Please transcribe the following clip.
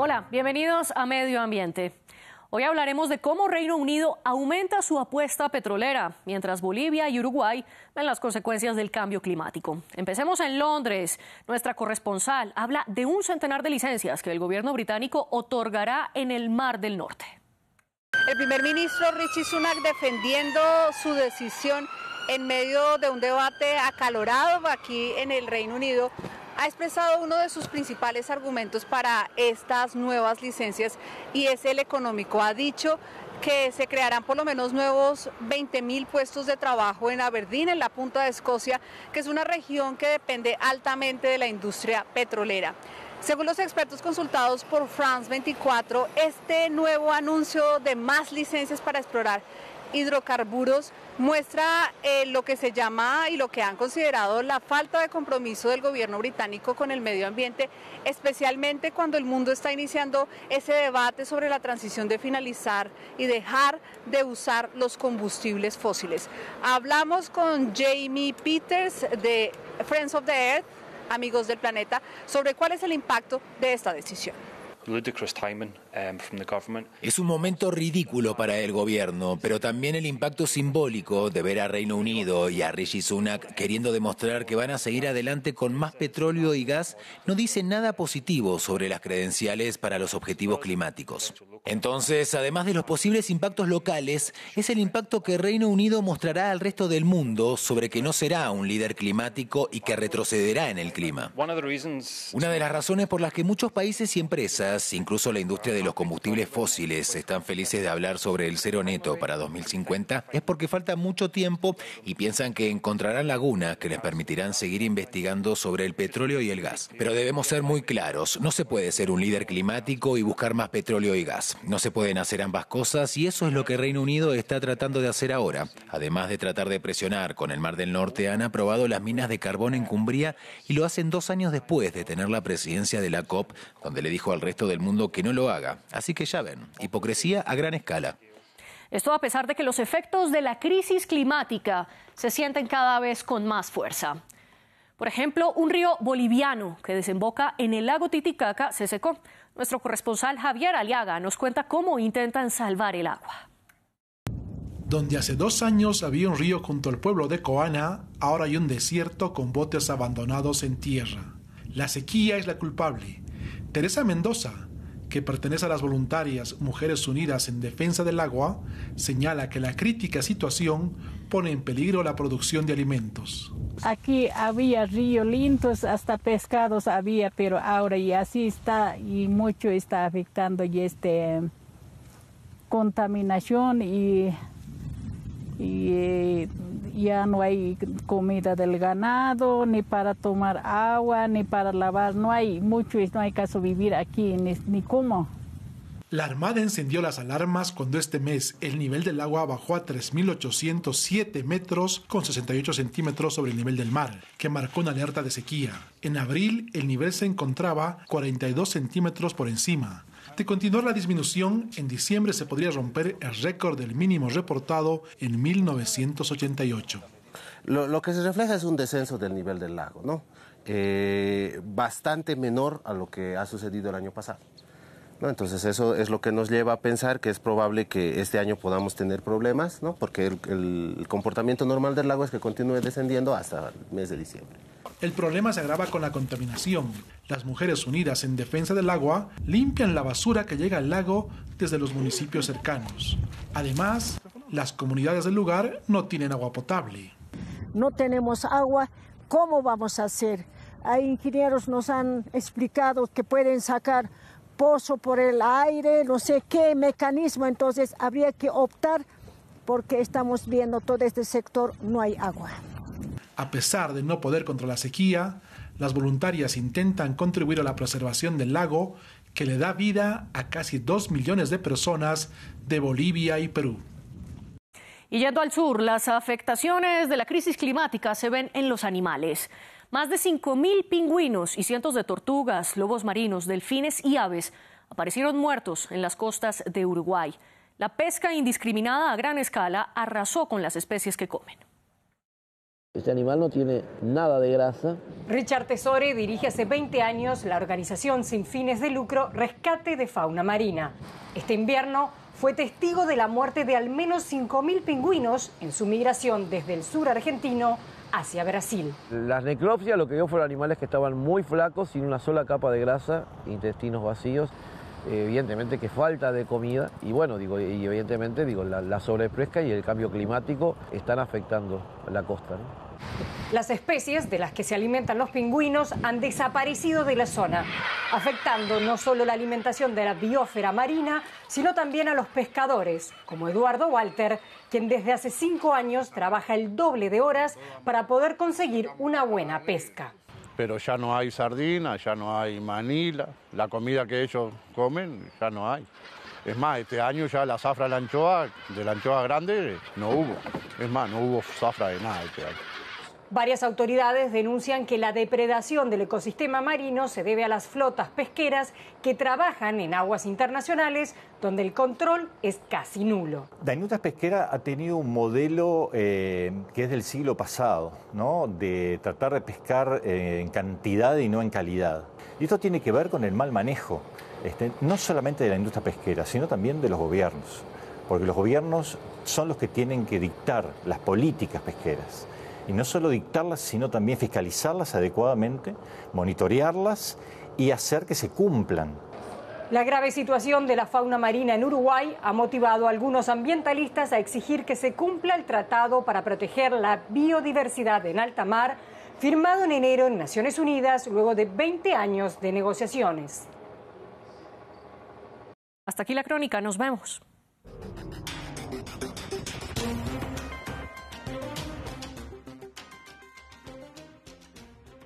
Hola, bienvenidos a Medio Ambiente. Hoy hablaremos de cómo Reino Unido aumenta su apuesta petrolera, mientras Bolivia y Uruguay ven las consecuencias del cambio climático. Empecemos en Londres. Nuestra corresponsal habla de un centenar de licencias que el gobierno británico otorgará en el Mar del Norte. El primer ministro Richie Sunak defendiendo su decisión en medio de un debate acalorado aquí en el Reino Unido ha expresado uno de sus principales argumentos para estas nuevas licencias y es el económico. Ha dicho que se crearán por lo menos nuevos 20 mil puestos de trabajo en Aberdeen, en la punta de Escocia, que es una región que depende altamente de la industria petrolera. Según los expertos consultados por France 24, este nuevo anuncio de más licencias para explorar hidrocarburos muestra eh, lo que se llama y lo que han considerado la falta de compromiso del gobierno británico con el medio ambiente, especialmente cuando el mundo está iniciando ese debate sobre la transición de finalizar y dejar de usar los combustibles fósiles. Hablamos con Jamie Peters de Friends of the Earth, amigos del planeta, sobre cuál es el impacto de esta decisión. Um, es un momento ridículo para el gobierno, pero también el impacto simbólico de ver a Reino Unido y a Rishi Sunak queriendo demostrar que van a seguir adelante con más petróleo y gas no dice nada positivo sobre las credenciales para los objetivos climáticos. Entonces, además de los posibles impactos locales, es el impacto que Reino Unido mostrará al resto del mundo sobre que no será un líder climático y que retrocederá en el clima. Una de las razones por las que muchos países y empresas incluso la industria de los combustibles fósiles, están felices de hablar sobre el cero neto para 2050 es porque falta mucho tiempo y piensan que encontrarán lagunas que les permitirán seguir investigando sobre el petróleo y el gas. Pero debemos ser muy claros, no se puede ser un líder climático y buscar más petróleo y gas. No se pueden hacer ambas cosas y eso es lo que Reino Unido está tratando de hacer ahora. Además de tratar de presionar con el Mar del Norte, han aprobado las minas de carbón en Cumbria y lo hacen dos años después de tener la presidencia de la COP, donde le dijo al resto del mundo que no lo haga. Así que ya ven, hipocresía a gran escala. Esto a pesar de que los efectos de la crisis climática se sienten cada vez con más fuerza. Por ejemplo, un río boliviano que desemboca en el lago Titicaca se secó. Nuestro corresponsal Javier Aliaga nos cuenta cómo intentan salvar el agua. Donde hace dos años había un río junto al pueblo de Coana, ahora hay un desierto con botes abandonados en tierra. La sequía es la culpable. Teresa Mendoza, que pertenece a las voluntarias Mujeres Unidas en Defensa del Agua, señala que la crítica situación pone en peligro la producción de alimentos. Aquí había ríos lindos, hasta pescados había, pero ahora y así está y mucho está afectando y este contaminación y, y ya no hay comida del ganado, ni para tomar agua, ni para lavar, no hay mucho, no hay caso vivir aquí, ni, ni cómo. La Armada encendió las alarmas cuando este mes el nivel del agua bajó a 3.807 metros con 68 centímetros sobre el nivel del mar, que marcó una alerta de sequía. En abril el nivel se encontraba 42 centímetros por encima. De continuar la disminución, en diciembre se podría romper el récord del mínimo reportado en 1988. Lo, que se refleja es un descenso del nivel del lago, ¿no? Eh, bastante menor a lo que ha sucedido el año pasado. Entonces eso es lo que nos lleva a pensar que es probable que este año podamos tener problemas, ¿no? porque el comportamiento normal del lago es que continúe descendiendo hasta el mes de diciembre. El problema se agrava con la contaminación. Las mujeres unidas en defensa del agua limpian la basura que llega al lago desde los municipios cercanos. Además, las comunidades del lugar no tienen agua potable. No tenemos agua, ¿cómo vamos a hacer? Hay ingenieros nos han explicado que pueden sacar pozo por el aire, no sé qué mecanismo, entonces habría que optar porque estamos viendo todo este sector, no hay agua. A pesar de no poder contra la sequía, las voluntarias intentan contribuir a la preservación del lago que le da vida a casi dos millones de personas de Bolivia y Perú. Y yendo al sur, las afectaciones de la crisis climática se ven en los animales. Más de 5.000 pingüinos y cientos de tortugas, lobos marinos, delfines y aves aparecieron muertos en las costas de Uruguay. La pesca indiscriminada a gran escala arrasó con las especies que comen. Este animal no tiene nada de grasa. Richard Tesore dirige hace 20 años la organización sin fines de lucro Rescate de Fauna Marina. Este invierno fue testigo de la muerte de al menos 5.000 pingüinos en su migración desde el sur argentino hacia Brasil. Las necropsias lo que dio fueron animales que estaban muy flacos, sin una sola capa de grasa, intestinos vacíos. Evidentemente que falta de comida y bueno, digo, y evidentemente digo, la, la y el cambio climático están afectando la costa. Las especies de las que se alimentan los pingüinos han desaparecido de la zona, afectando no solo la alimentación de la biosfera marina, sino también a los pescadores, como Eduardo Walter, quien desde hace cinco años trabaja el doble de horas para poder conseguir una buena pesca. Pero ya no hay sardina, ya no hay manila, la comida que ellos comen ya no hay. Es más, este año ya la zafra de la anchoa, de la anchoa grande, no hubo. Es más, no hubo zafra de nada este año. Varias autoridades denuncian que la depredación del ecosistema marino se debe a las flotas pesqueras que trabajan en aguas internacionales donde el control es casi nulo. La industria pesquera ha tenido un modelo eh, que es del siglo pasado, ¿no? de tratar de pescar eh, en cantidad y no en calidad. Y esto tiene que ver con el mal manejo, este, no solamente de la industria pesquera, sino también de los gobiernos, porque los gobiernos son los que tienen que dictar las políticas pesqueras y no solo dictarlas, sino también fiscalizarlas adecuadamente, monitorearlas y hacer que se cumplan. La grave situación de la fauna marina en Uruguay ha motivado a algunos ambientalistas a exigir que se cumpla el tratado para proteger la biodiversidad en alta mar, firmado en enero en Naciones Unidas luego de 20 años de negociaciones. Hasta aquí la crónica, nos vemos.